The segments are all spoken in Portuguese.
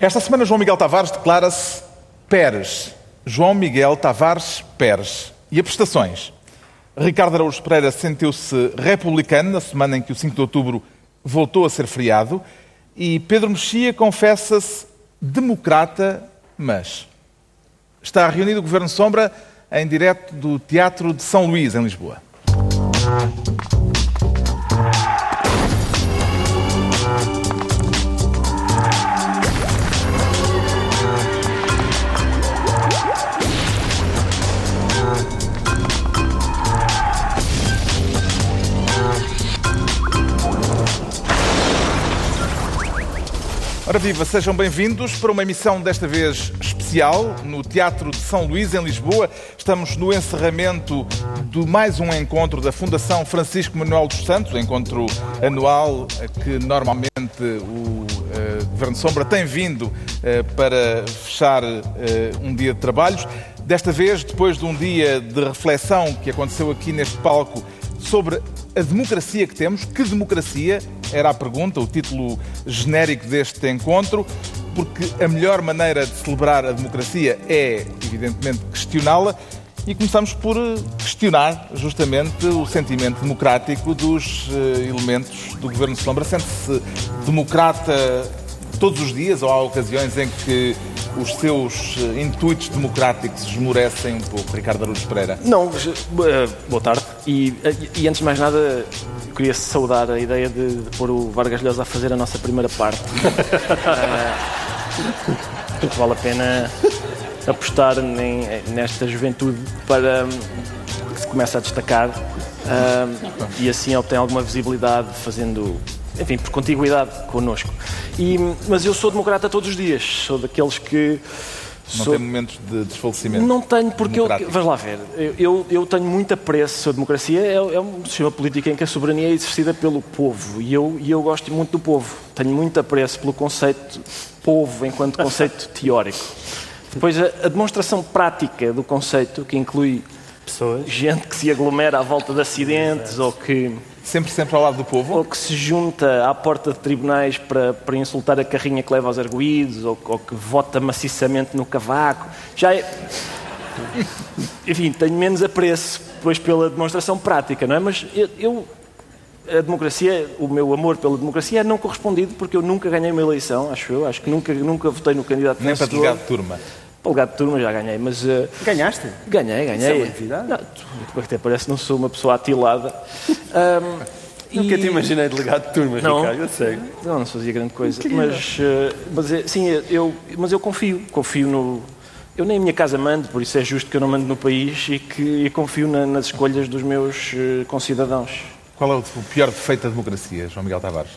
Esta semana, João Miguel Tavares declara-se Pérez. João Miguel Tavares Pérez. E a prestações? Ricardo Araújo Pereira sentiu-se republicano na semana em que o 5 de outubro voltou a ser feriado. E Pedro Mexia confessa-se democrata, mas. Está reunido o Governo Sombra em direto do Teatro de São Luís, em Lisboa. Ora viva, sejam bem-vindos para uma emissão desta vez especial no Teatro de São Luís, em Lisboa. Estamos no encerramento de mais um encontro da Fundação Francisco Manuel dos Santos, encontro anual que normalmente o uh, Governo Sombra tem vindo uh, para fechar uh, um dia de trabalhos. Desta vez, depois de um dia de reflexão que aconteceu aqui neste palco sobre a democracia que temos. Que democracia? Era a pergunta, o título genérico deste encontro, porque a melhor maneira de celebrar a democracia é, evidentemente, questioná-la. E começamos por questionar justamente o sentimento democrático dos eh, elementos do Governo de Sombra. Sente-se democrata todos os dias ou há ocasiões em que os seus eh, intuitos democráticos esmorecem um pouco, Ricardo Araújo Pereira? Não, eh, boa tarde. E, e, antes de mais nada, queria saudar a ideia de, de pôr o Vargas Llosa a fazer a nossa primeira parte. Porque vale a pena apostar em, nesta juventude para que se comece a destacar uh, e assim obtém alguma visibilidade fazendo enfim, por contiguidade connosco. E, mas eu sou democrata todos os dias, sou daqueles que. Não sou... tem momentos de desfalecimento? Não tenho, porque eu. Vais lá ver. Eu, eu tenho muito apreço. A democracia é, é um sistema político em que a soberania é exercida pelo povo. E eu, e eu gosto muito do povo. Tenho muito apreço pelo conceito povo enquanto conceito teórico. Depois, a, a demonstração prática do conceito, que inclui pessoas, gente que se aglomera à volta de acidentes Exato. ou que Sempre, sempre ao lado do povo? Ou que se junta à porta de tribunais para, para insultar a carrinha que leva aos arguídos, ou, ou que vota maciçamente no cavaco. Já é... Enfim, tenho menos apreço depois pela demonstração prática, não é? Mas eu, eu, a democracia, o meu amor pela democracia é não correspondido porque eu nunca ganhei uma eleição, acho eu. Acho que nunca, nunca votei no candidato Nem para delegar de turma. Polegado de turma já ganhei, mas. Uh, Ganhaste? Ganhei, ganhei. Isso é não, tu, até parece que não sou uma pessoa atilada. Um, Nunca e... te imaginei delegado de turma, não, Ricardo, eu sei. Não, não fazia grande coisa. Mas, uh, mas é, sim, eu, mas eu confio. Confio no. Eu nem a minha casa mando, por isso é justo que eu não mando no país e que e confio na, nas escolhas dos meus uh, concidadãos. Qual é o pior defeito da democracia, João Miguel Tavares?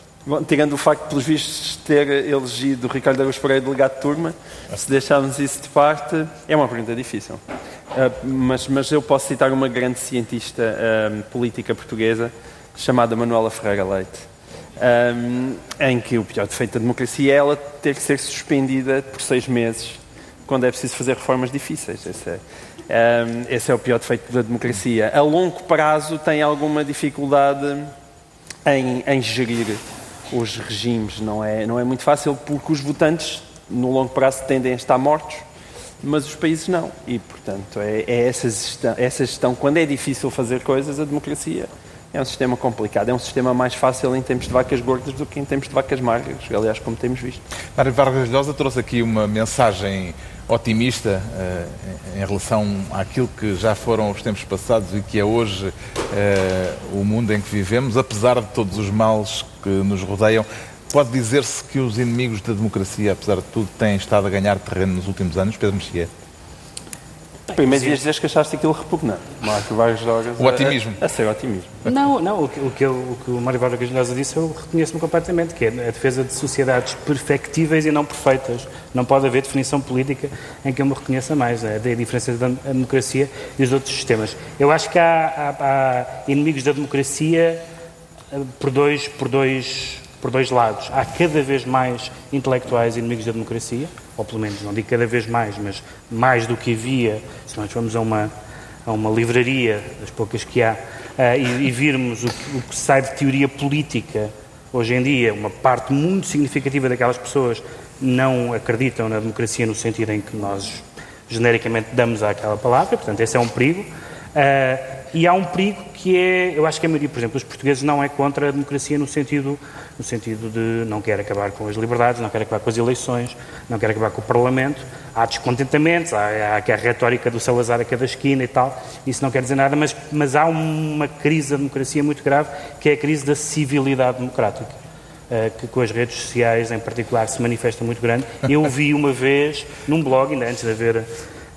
Tirando o facto, pelos vistos, de ter elegido Ricardo Araújo Pereira delegado de turma, se deixarmos isso de parte, é uma pergunta difícil. Uh, mas, mas, eu posso citar uma grande cientista uh, política portuguesa chamada Manuela Ferreira Leite, um, em que o pior defeito da democracia é ela ter que ser suspendida por seis meses quando é preciso fazer reformas difíceis. Esse é, um, esse é o pior defeito da democracia. A longo prazo tem alguma dificuldade em, em gerir os regimes. Não é, não é muito fácil porque os votantes, no longo prazo, tendem a estar mortos, mas os países não. E, portanto, é, é essa, gestão, essa gestão. Quando é difícil fazer coisas, a democracia é um sistema complicado. É um sistema mais fácil em tempos de vacas gordas do que em tempos de vacas magras, aliás, como temos visto. Mário Vargas Llosa trouxe aqui uma mensagem otimista uh, em relação àquilo que já foram os tempos passados e que é hoje uh, o mundo em que vivemos, apesar de todos os males que nos rodeiam. Pode dizer-se que os inimigos da democracia, apesar de tudo, têm estado a ganhar terreno nos últimos anos, Pedro Mexia? Primeiro devias dizer que achaste aquilo repugnante. Marco Vargas Llosa. O otimismo. A, a, ser otimismo. Não, não. O que, o que, eu, o que o Mário Vargas Llosa disse eu reconheço-me completamente, que é a defesa de sociedades perfectíveis e não perfeitas. Não pode haver definição política em que eu me reconheça mais. É a diferença da democracia e os outros sistemas. Eu acho que há, há, há inimigos da democracia eh, por dois, por dois por dois lados. Há cada vez mais intelectuais inimigos da democracia, ou pelo menos não digo cada vez mais, mas mais do que havia, se nós formos a uma, a uma livraria, das poucas que há, uh, e, e, virmos o, o que sai de teoria política hoje em dia, uma parte muito significativa daquelas pessoas não acreditam na democracia no sentido em que nós genericamente damos àquela palavra, portanto, esse é um perigo. Uh, e há um perigo que é, eu acho que a maioria, por exemplo, dos portugueses não é contra a democracia no sentido, no sentido de não quer acabar com as liberdades, não quer acabar com as eleições, não quer acabar com o Parlamento. Há descontentamentos, há, há, retórica do Salazar a cada esquina e tal, isso não quer dizer nada, mas, mas há uma crise da democracia muito grave, que é a crise da civilidade democrática. Uh, que com as redes sociais em particular se manifesta muito grande. Eu vi uma vez num blog, ainda antes de haver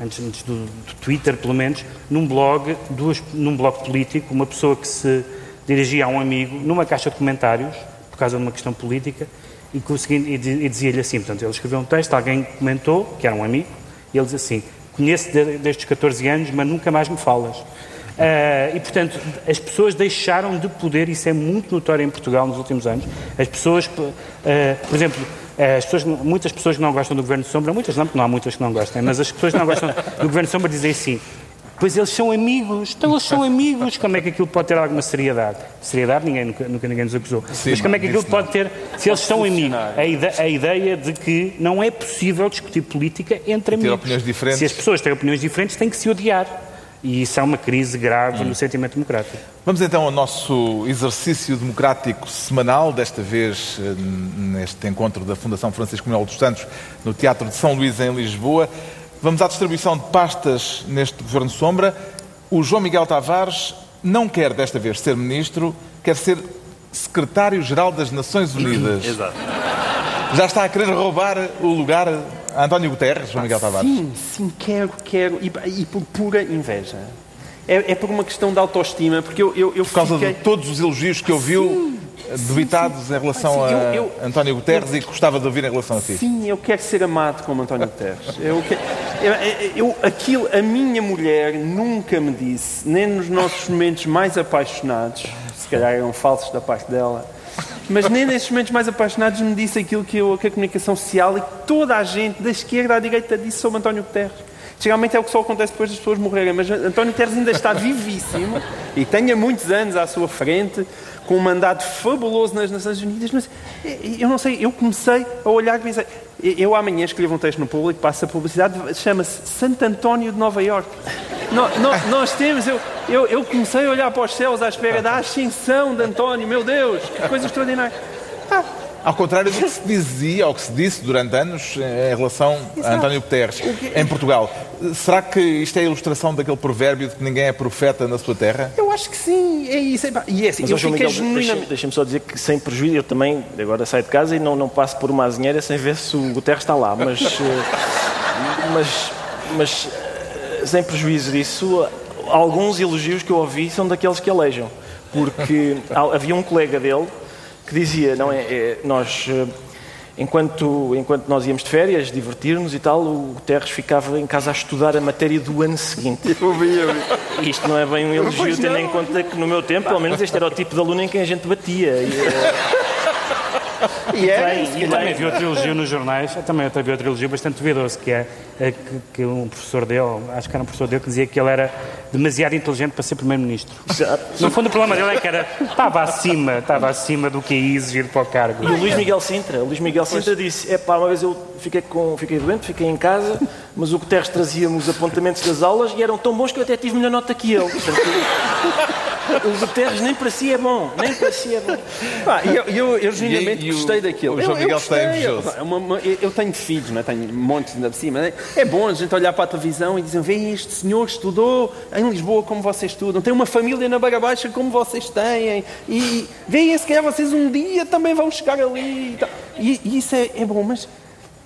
antes, antes do, do, Twitter, pelo menos, num blog, duas, num blog político, uma pessoa que se dirigia a um amigo numa caixa de comentários, por causa de uma questão política, e, e, e dizia-lhe assim, portanto, ele escreveu um texto, alguém comentou, que era um amigo, e ele diz assim, conheço desde os 14 anos, mas nunca mais me falas. Uh, e, portanto, as pessoas deixaram de poder, isso é muito notório em Portugal nos últimos anos, as pessoas, uh, por exemplo, as pessoas, muitas pessoas que não gostam do Governo de Sombra, muitas não, porque não há muitas que não gostem, mas as pessoas que não gostam do Governo de Sombra dizem assim, pois eles são amigos, então eles são amigos, como é que aquilo pode ter alguma seriedade? Seriedade ninguém, nunca, nunca ninguém nos acusou. Sim, mas como é que aquilo pode ter, se eles são amigos? A, ide a ideia de que não é possível discutir política entre amigos. Ter opiniões diferentes. Se as pessoas têm opiniões diferentes, têm que se odiar. E isso é uma crise grave hum. no sentimento democrático. Vamos então ao nosso exercício democrático semanal, desta vez eh, neste encontro da Fundação Francisco Manuel dos Santos, no Teatro de São Luís, em Lisboa. Vamos à distribuição de pastas neste Governo Sombra. O João Miguel Tavares não quer desta vez ser ministro, quer ser secretário-geral das Nações Unidas. Exato. Já está a querer roubar o lugar António Guterres, João Miguel Tavares? Sim, sim, quero, quero. E, e por pura inveja. É, é, por uma questão de autoestima, porque eu, eu, eu Por causa fiquei... de todos os elogios que ouviu debitados em relação a eu, António Guterres e que gostava de ouvir em relação a si. Sim, eu quero ser amado como António Guterres. Eu, eu, aquilo, a minha mulher nunca me disse, nem nos nossos momentos mais apaixonados, se calhar eram falsos da parte dela, mas nem nesses momentos mais apaixonados me disse aquilo que, eu, que a comunicação social e toda a gente, da esquerda à direita, disse sobre António Guterres. Geralmente é o que só acontece depois das pessoas morrerem, mas António Guterres ainda está vivíssimo e tenha muitos anos à sua frente, com um mandato fabuloso nas Nações Unidas, mas eu não sei, eu comecei a olhar e pensei, eu amanhã escrevo um texto no público, passa a publicidade, chama-se Santo António de Nova Iorque. nós, nós, nós, temos, eu, eu, eu, comecei a olhar para os céus à espera da ascensão de António, meu Deus, que coisa extraordinária. Ah, ao contrário do que se dizia, ou que se disse durante anos em relação Exato. a António Guterres, em Portugal. Será que isto é a ilustração daquele provérbio de que ninguém é profeta na sua terra? Eu acho que sim, é isso. E é assim, Mas, eu fiquei Miguel, genuinamente... Deixa-me só dizer que, sem prejuízo, eu também agora saio de casa e não, não passo por uma azinheira sem ver se o Guterres está lá. Mas, eh, mas, mas, eh, sem prejuízo disso, alguns elogios que eu ouvi são daqueles que alejam. Porque havia um colega dele que dizia, não é, é nós eh, enquanto, enquanto nós íamos de férias, divertir-nos e tal, o Guterres ficava em casa a estudar a matéria do ano seguinte. Eu vi, eu vi. Isto não é bem um elogio, tendo em conta que no meu tempo, pelo menos, este era o tipo de aluno em quem a gente batia. E, eh, e é, bem, e também vi outra elogio nos jornais, também eu vi outro elogio bastante duvidoso, que é, é que, que, um professor dele, acho que era um professor dele, que dizia que ele era demasiado inteligente para ser primeiro-ministro. No fundo o problema dele é que era, estava acima, estava acima do que é exigido para o cargo. E o Luís Miguel Sintra, o Luís Miguel Sintra disse, é pá, uma vez eu fiquei, com, fiquei doente, fiquei em casa, mas o Guterres trazia-me os apontamentos das aulas e eram tão bons que eu até tive melhor nota que ele. Portanto, o Guterres nem para si é bom, nem para si é bom. Pá, eu, eu, eu genuinamente gostei daquilo. O João eu, Miguel está invejoso. Eu, eu, tenho filhos, não é? tenho montes ainda de cima. É? é bom a gente olhar para a televisão e dizer: vem este senhor estudou em Lisboa como vocês estudam, tem uma família na Barra Baixa como vocês têm, e veem se calhar vocês um dia também vão chegar ali. E, e isso é, é bom, mas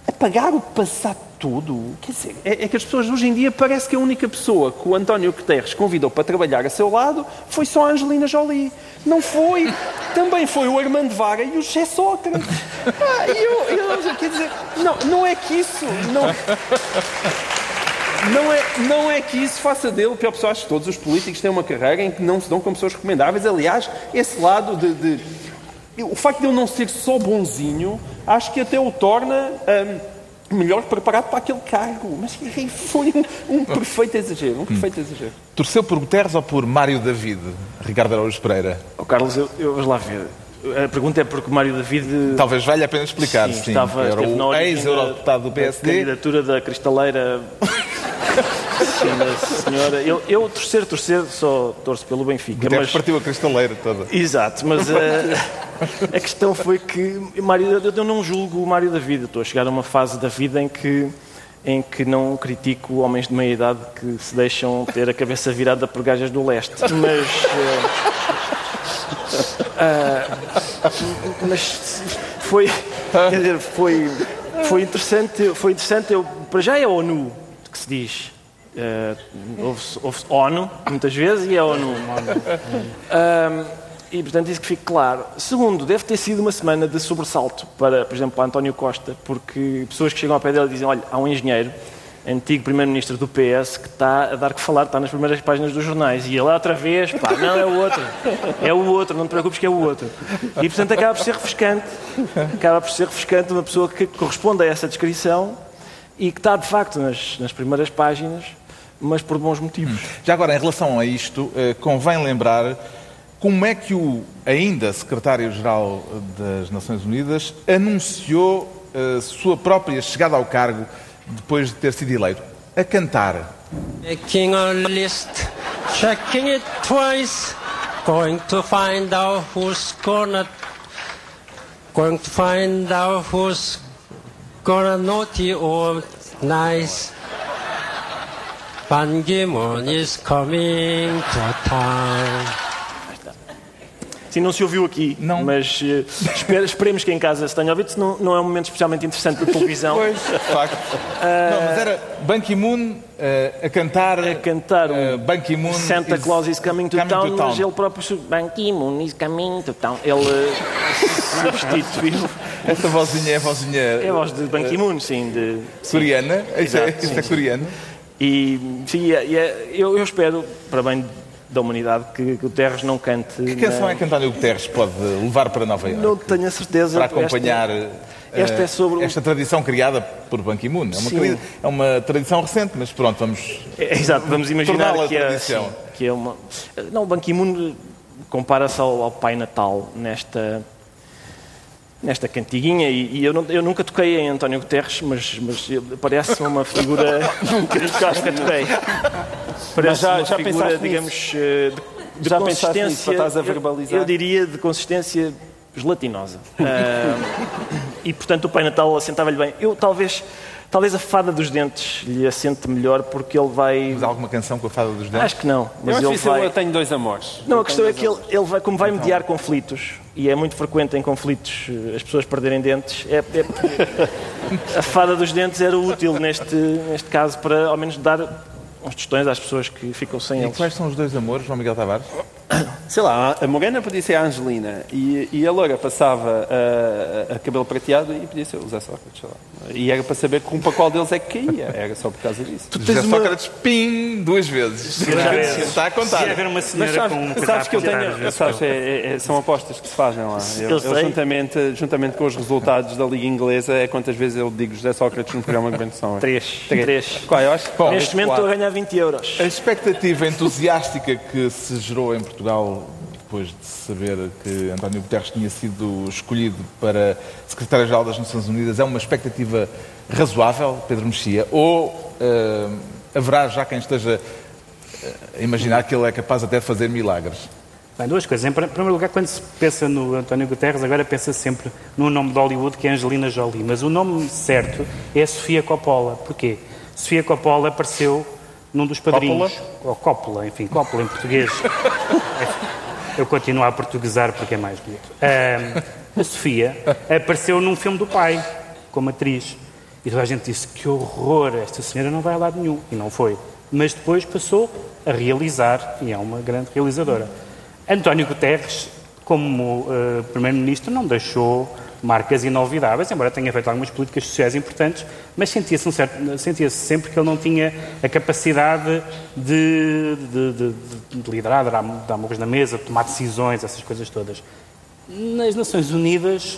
apagar o passado tudo. Quer dizer, é, é, que as pessoas hoje em dia parece que a única pessoa que o António Guterres convidou para trabalhar a seu lado foi só a Angelina Jolie. Não foi. Também foi o Armando Vara e o José Sócrates. Ah, eu, eu, quer dizer, não, não é que isso. Não, não é, não é que isso faça dele pior pessoa. Acho que todos os políticos têm uma carreira em que não se dão como pessoas recomendáveis. Aliás, esse lado de, de o facto de ele não ser só bonzinho, acho que até o torna. Hum, melhor preparado para aquele cargo. Mas foi um, um perfeito exagero, um perfeito hum. exagero. Torceu por Guterres ou por Mário David, Ricardo Araújo Pereira? Oh, Carlos, eu, eu vou lá ver. A pergunta é porque o Mário David. Talvez valha a pena explicar, sim. sim estava, Era o ex-eurodeputado do PSD. candidatura da cristaleira. sim, senhora. Eu, eu torcer, torcer, só torço pelo Benfica. Até mas... partiu a cristaleira toda. Exato, mas eh, a questão foi que Mário, eu não julgo o Mário David. Eu estou a chegar a uma fase da vida em que em que não critico homens de meia idade que se deixam ter a cabeça virada por gajas do leste. Mas. eh, ah, mas foi. Quer dizer, foi, foi interessante. Foi interessante eu, para já é a ONU que se diz. Uh, ouve-se ouve ONU muitas vezes e é ONU. Ah, e, portanto, isso que fique claro. Segundo, deve ter sido uma semana de sobressalto para, por exemplo, para António Costa, porque pessoas que chegam ao pé dele dizem: Olha, há um engenheiro, antigo primeiro-ministro do PS, que está a dar que falar, está nas primeiras páginas dos jornais. E ele, outra vez, pá, não, é o outro. É o outro, não te preocupes que é o outro. E, portanto, acaba por ser refrescante. Acaba por ser refrescante uma pessoa que corresponde a essa descrição e que está, de facto, nas, nas primeiras páginas, mas por bons motivos. Já agora, em relação a isto, eh, convém lembrar como é que o ainda secretário-geral das Nações Unidas anunciou a sua própria chegada ao cargo depois de ter sido eleito? A cantar. A list, checking it twice, going to find out who's gonna, going to find out who's gonna naughty or nice. Ban Ki-moon is coming to town. Sim, não se ouviu aqui, Não. mas uh, espere- esperemos que em casa se tenha ouvido, se não, não é um momento especialmente interessante da televisão. Pois, de facto. Não, mas era Ban Ki-moon eh, a cantar. A cantar um eh, Ban Ki-moon. Santa is Claus is coming to, coming town, to town. mas ele próprio Ban Ki-moon is coming to town. Ele uh, substituiu. Esta vozinha é a vozinha É a voz de Ban Ki-moon, sim. De, sim. coreana. É, Exato, sim, é sim. coreano. E sim, e é- e é- eu, eu espero, para bem da humanidade, que, que o Terres não cante. Que canção na- é que António Guterres pode levar para Nova Iorque? Não tenho a certeza. para acompanhar Esta, eh, esta é sobre o- esta tradição criada por Ban Ki-moon. É uma, querida- é uma tradição recente, mas pronto, vamos. É, exato, vamos imaginar que é, tradição. sim, que é uma. Não, o Ban Ki-moon compara-se ao, ao Pai Natal nesta, nesta cantiguinha e, e eu, não- eu nunca toquei em António Guterres, mas, mas parece uma figura. nunca, nunca toquei. Parece já- uma já figura, digamos, eh, de, de Já consistência. nisso, estás a eu- verbalizar? Eu, diria de consistência gelatinosa. Ah, e portanto o Pai Natal assentava-lhe bem. Eu talvez. Talvez a fada dos dentes lhe assente melhor porque ele vai. Mas há alguma canção com a fada dos dentes? Acho que não, Eu mas acho ele vai. eu tenho dois amores. Não, Eu a questão é que ele, ele vai, como vai mediar conflitos, e é muito frequente em conflitos eh, as pessoas perderem dentes, é, é a fada dos dentes era útil neste, neste caso para ao menos dar uns tostões às pessoas que ficam sem E eles. quais são os dois amores, João Miguel Tavares? Sei lá, a Morena podia ser a Angelina e, e a Loura passava a, a- a cabelo prateado e podia ser o Zé Sócrates. sei lá. E era para saber com para qual deles é que caía. Era só por causa disso. José Sócrates, pim, duas vezes. Está a contar. Se haver uma Mas senhora sabes, com um sabes que eu tenho. Sabes, é- é- é- são apostas que se fazem lá. Eu, Eu eu sei. juntamente, juntamente com os resultados da Liga Inglesa, é quantas vezes eu digo José Sócrates no programa de Benção. Três. Três. Qual, eu acho que Bom, Neste momento estou a ganhar 20 euros. A expectativa entusiástica que se gerou em Portugal depois de saber que António Guterres tinha sido escolhido para secretário-geral das Nações Unidas é uma expectativa razoável, Pedro Mexia? Ou eh, haverá já quem esteja eh, a imaginar que ele é capaz até de fazer milagres? Bem, duas coisas. Em pr- primeiro lugar, quando se pensa no António Guterres, agora pensa sempre no nome de Hollywood, que é Angelina Jolie. Mas o nome certo é Sofia Coppola. Porquê? Sofia Coppola apareceu num dos padrinhos. Ou Coppola, enfim, Coppola em português. Eu continuo a portuguesar porque é mais bonito. Ahm, a Sofia apareceu num filme do pai, como atriz. E toda a gente disse, que horror, esta senhora não vai a lado nenhum. E não foi. Mas depois passou a realizar, e é uma grande realizadora. António Guterres, como eh, Primeiro-Ministro, não deixou marcas inolvidáveis, embora tenha feito algumas políticas sociais importantes, mas sentia-se um certo- sentia-se sempre que ele não tinha a capacidade de, de- de- de- de liderar, de dar, dar uma na mesa, tomar decisões, essas coisas todas. Nas Nações Unidas,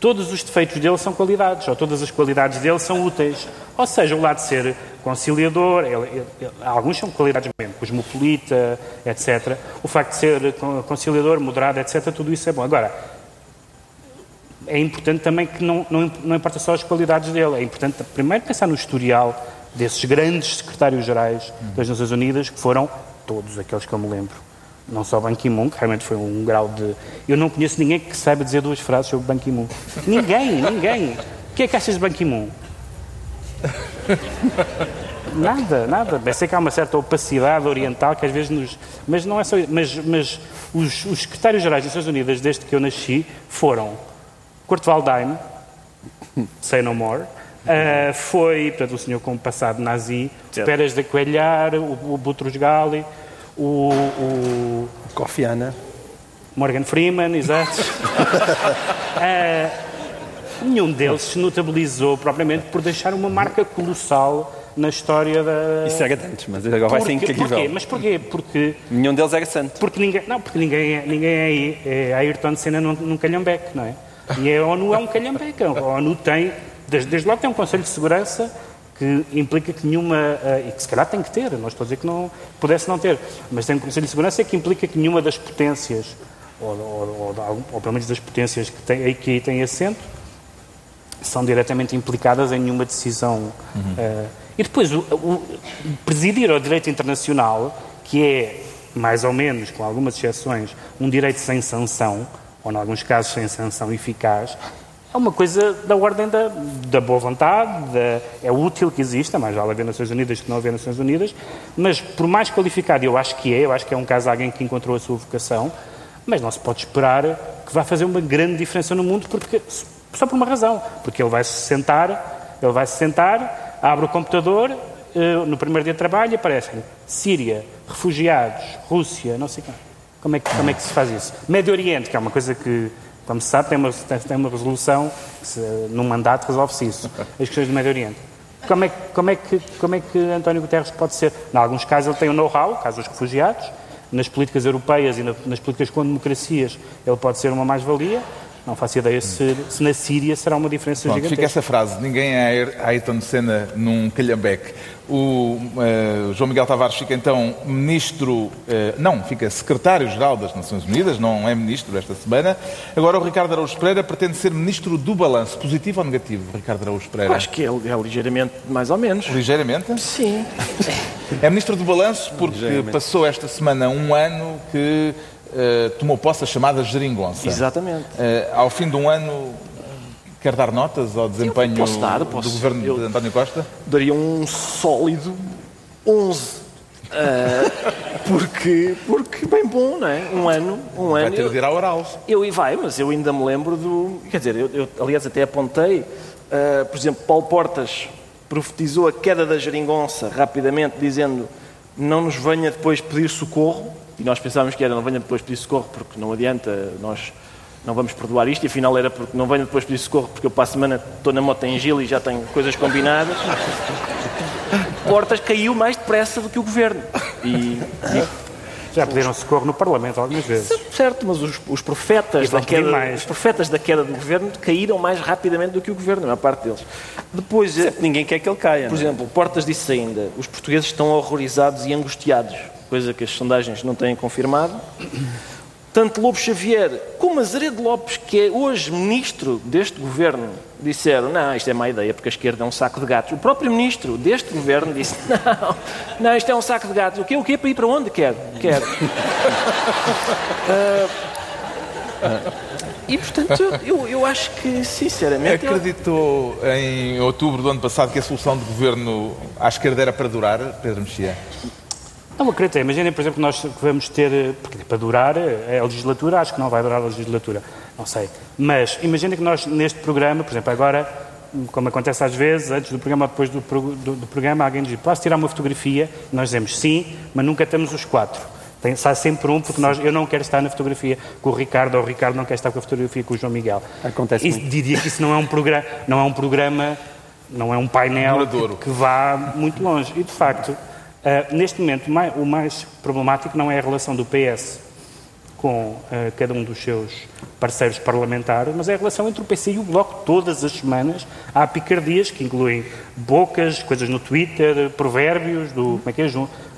todos os defeitos dele são qualidades, ou todas as qualidades dele são úteis. Ou seja, o lado de ser conciliador, ele, ele, ele, alguns são qualidades mesmo, cosmopolita, etc. O facto de ser conciliador, moderado, etc., tudo isso é bom. Agora, é importante também que não, não, não importa só as qualidades dele, é importante primeiro pensar no historial desses grandes secretários-gerais das Nações Unidas, que foram todos aqueles que eu me lembro. Não só Ban Ki-moon, que realmente foi um grau de... Eu não conheço ninguém que saiba dizer duas frases sobre Ban Ki-moon. Ninguém, ninguém. O que é que achas de Ban Ki-moon? Nada, nada. Bem, sei que há uma certa opacidade oriental que às vezes nos. Mas não é só. Mas, mas os, os secretários-gerais das Nações Unidas, desde que eu nasci, foram Kurt Waldheim, Say No More, uh, foi, portanto, o senhor com passado nazi, certo. Pérez de Coelhar, o, o Butros Gali, o, o... Kofi Annan. Morgan Freeman, exato. uh, nenhum deles se notabilizou propriamente por deixar uma marca colossal na história da. Isso era antes, mas agora vai ser incrível. Porquê? Mas porquê? Porque. Nenhum deles era santo. Porque ninguém. Não, porque ninguém, ninguém é, é Ayrton Senna num, num calhambeque, não é? E a ONU é um calhambeque. A ONU tem. Desde, desde logo tem um Conselho de Segurança que implica que nenhuma, uh, e que se calhar tem que ter, não estou a dizer que não pudesse não ter, mas tem um Conselho de Segurança que implica que nenhuma das potências, ou, ou, ou, ou pelo menos das potências que, tem, que aí têm assento, são diretamente implicadas em nenhuma decisão. Uhum. Uh, e depois, o, o, presidir ao direito internacional, que é, mais ou menos, com algumas exceções, um direito sem sanção, ou, em alguns casos, sem sanção eficaz, é uma coisa da ordem da, da boa vontade, da, é útil que exista, mais vale haver Nações Unidas que não haver Nações Unidas, mas por mais qualificado, eu acho que é, eu acho que é um caso de alguém que encontrou a sua vocação, mas não se pode esperar que vá fazer uma grande diferença no mundo, porque, só por uma razão, porque ele vai se sentar, ele vai se sentar, abre o computador, eh, no primeiro dia de trabalho aparecem Síria, refugiados, Rússia, não sei como. Como é, que, como é que se faz isso? Médio Oriente, que é uma coisa que, como se sabe, tem uma, tem uma resolução, se, num mandato resolve-se isso, as questões do Médio Oriente. Como é, como, é que, como é que António Guterres pode ser? Em alguns casos ele tem o um know-how, caso dos refugiados, nas políticas europeias e na, nas políticas com democracias ele pode ser uma mais-valia, não faço ideia se, se, na Síria será uma diferença Pronto, gigantesca. Fica essa frase, ninguém é Ayrton Senna num calhambeque. O uh, João Miguel Tavares fica então ministro, uh, não, fica secretário-geral das Nações Unidas, não é ministro esta semana. Agora o Ricardo Araújo Pereira pretende ser ministro do balanço, positivo ou negativo, Ricardo Araújo Pereira? Acho que é, é ligeiramente mais ou menos. Ligeiramente? Sim. É ministro do balanço porque passou esta semana um ano que uh, tomou posse a chamada geringonça. Exatamente. Uh, ao fim de um ano, quer dar notas ao desempenho posso dar, posso. do governo Eu de António Costa? Daria um sólido 11. Uh, eh, porque, porque bem bom, não é? Um ano, um vai ano. Vai ter de ir ao oral. Eu e vai, mas eu ainda me lembro do. Quer dizer, eu, eu aliás até apontei, uh, por exemplo, Paulo Portas profetizou a queda da geringonça rapidamente, dizendo não nos venha depois pedir socorro. E nós pensávamos que era não venha depois pedir socorro, porque não adianta, nós não vamos perdoar isto. E afinal era porque não venha depois pedir socorro, porque eu para a semana estou na moto em Gil e já tenho coisas combinadas. Portas caiu mais depressa do que o governo. E, e já pediram socorro no Parlamento algumas vezes. Certo, mas os, os profetas, da queda, os profetas da queda do governo caíram mais rapidamente do que o governo, a maior parte deles. Depois, certo, ninguém quer que ele caia. Por é? exemplo, Portas disse ainda: os portugueses estão horrorizados e angustiados coisa que as sondagens não têm confirmado. Tanto Lobo Xavier como Azeredo Lopes, que é hoje ministro deste governo, disseram: não, isto é má ideia, porque a esquerda é um saco de gatos. O próprio ministro deste governo disse: não, não, isto é um saco de gatos. O quê? O quê? Para ir para onde? Quero, quero. uh, e portanto, eu, eu acho que, sinceramente. Acreditou eu... em outubro do ano passado que a solução de governo à esquerda era para durar, Pedro Mexia? Não acredito. Imaginem, por exemplo, nós vamos ter, porque para durar a legislatura, acho que não vai durar a legislatura, não sei. Mas imaginem que nós, neste programa, por exemplo, agora, como acontece às vezes, antes do programa ou depois do, do, do, programa, alguém diz, posso tirar uma fotografia? Nós dizemos sim, mas nunca estamos os quatro. Tem, sai sempre um, porque nós, eu não quero estar na fotografia com o Ricardo, ou o Ricardo não quer estar com a fotografia com o João Miguel. Acontece isso, Diria que isso não é um programa, não é um programa, não é um painel que, que vá muito longe. E, de facto, Uh, neste momento, o mais problemático não é a relação do PS com uh, cada um dos seus parceiros parlamentares, mas é a relação entre o PC e o Bloco. Todas as semanas há picardias que incluem bocas, coisas no Twitter, provérbios, do, como é que é,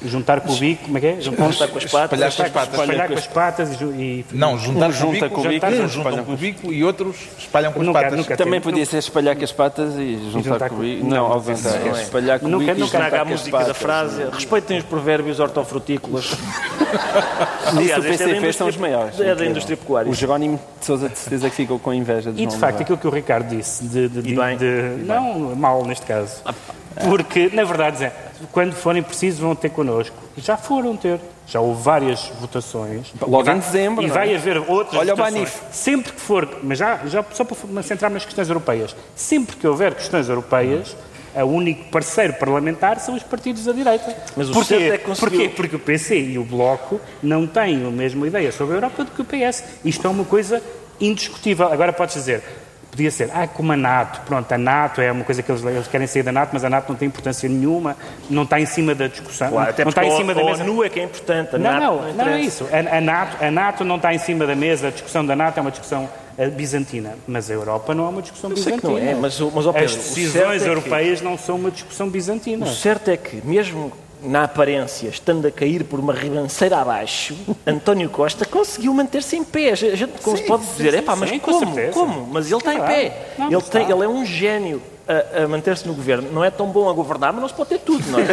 juntar com o bico, como é que é? Juntar, juntar com as patas. Espalhar com as patas. Espalhar com as patas e... não, juntar um junta com o bico, um juntam com o bico e outros espalham com as nunca, patas. Nunca Também podia ser espalhar com as patas e juntar, com o bico. Não, obviamente, é espalhar com o bico e juntar com a música da frase. Respeitem os provérbios hortofrutícolas. Aliás, o PCP são os maiores. É da indústria pecuária. O Jerónimo de Sousa de certeza que ficou com inveja de E de facto, aquilo que o Ricardo disse, de, de, de, de não mal neste caso, porque na verdade é, quando forem precisos vão ter connosco. E já foram ter. Já houve várias votações. Logo em dezembro. E vai é? haver outras Olha votações. o Banif. Sempre que for, mas já, já só para me centrar nas questões europeias, sempre que houver questões europeias, o único parceiro parlamentar são os partidos da direita. Mas o Porquê? é conseguiu... Porquê? Porque o PC e o Bloco não têm a mesma ideia sobre a Europa do que o PS. Isto é uma coisa indiscutível. Agora podes dizer, podia ser, ah, como a NATO, pronto, a NATO é uma coisa que eles, eles, querem sair da NATO, mas a NATO não tem importância nenhuma, não está em cima da discussão, claro, até não está em cima da mesa. A ONU é que é importante, a não, NATO não, não, não é isso. A, a, NATO, a NATO não está em cima da mesa, a discussão da NATO é uma discussão bizantina, mas a Europa não é uma discussão bizantina. Não é, mas, mas oh Pedro, As decisões é europeias que, não são uma discussão bizantina. O certo é que, mesmo na aparência, estando a cair por uma ribanceira abaixo, António Costa conseguiu manter-se em pé. A gente sim, pode dizer, é pá, mas sim, como? Com como? Mas ele está em pé. Não, ele, tem, ele é um gênio a, a manter-se no governo. Não é tão bom a governar, mas não se pode ter tudo, não é?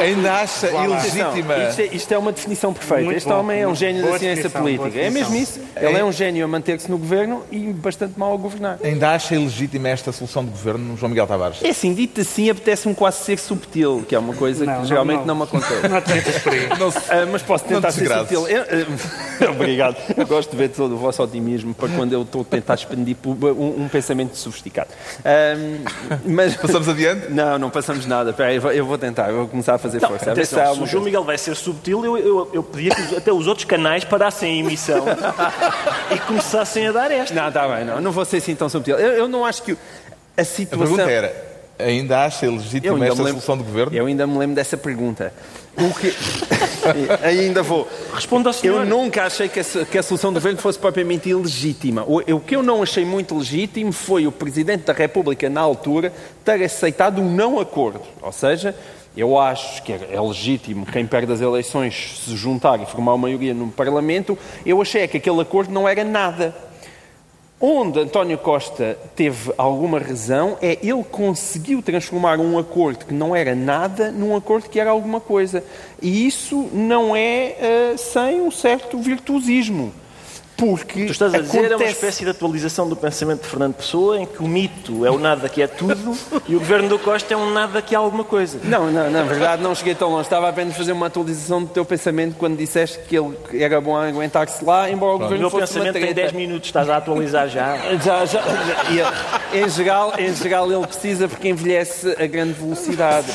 Ainda acha ilegítima. Isto é, isto é, uma definição perfeita. Muito este bom, homem é um gênio da ciência política. É mesmo isso. Ele é um gênio a manter-se no governo e bastante mal a governar. Ainda acha ilegítima esta solução de governo, João Miguel Tavares? É assim, dito assim, apetece-me quase ser subtil, que é uma coisa Não, que geralmente não, não, me acontece. Não tentas por aí. Não Ah, mas posso tentar Não te ser subtil. Eu- ah, Obrigado. Eu gosto de ver todo o vosso otimismo para quando eu estou a tentar expandir um, um pensamento sofisticado. Ah, mas... Passamos adiante? Não, não passamos nada. Espera aí, eu vou- eu vou tentar, eu vou começar a fazer Não, força. A se atenção, se o João. Miguel vai ser subtil, eu, eu, eu pedia que os- até os outros canais parassem a emissão e começassem a dar esta. Não, está bem, não, não vou ser assim tão subtil. Eu, eu não acho que a A situação. pergunta era, ainda acha Eu ilegítima ainda esta lembro- solução de governo? Eu ainda me lembro dessa pergunta. O que... ainda vou. Responda ao senhor. Eu nunca achei que a, que a solução do governo fosse propriamente ilegítima. O, o que eu não achei muito legítimo foi o Presidente da República, na altura, ter aceitado um não acordo. Ou seja, eu acho que é, é legítimo quem perde as eleições se juntar e formar uma maioria no Parlamento. Eu achei que aquele acordo não era nada. Onde António Costa teve alguma razão é ele conseguiu transformar um acordo que não era nada num acordo que era alguma coisa. E isso não é eh, sem um certo virtuosismo. Porque Tu estás a dizer é uma acontece- espécie de atualização do pensamento de Fernando Pessoa em que o mito é o nada que é tudo e o governo do Costa é um nada que é alguma coisa. Não, não, na verdade não cheguei tão longe. Estava apenas a fazer uma atualização do teu pensamento quando disseste que ele era bom aguentar-se lá, embora o O governo meu fosse uma pensamento tem treta. 10 minutos, estás a atualizar já. Já, já. E, eh, em, geral, em geral ele precisa porque envelhece a grande velocidade.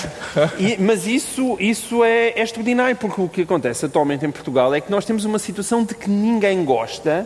E- mas isso, isso é, é extraordinário, porque o que acontece atualmente em Portugal é que nós temos uma situação de que ninguém gosta,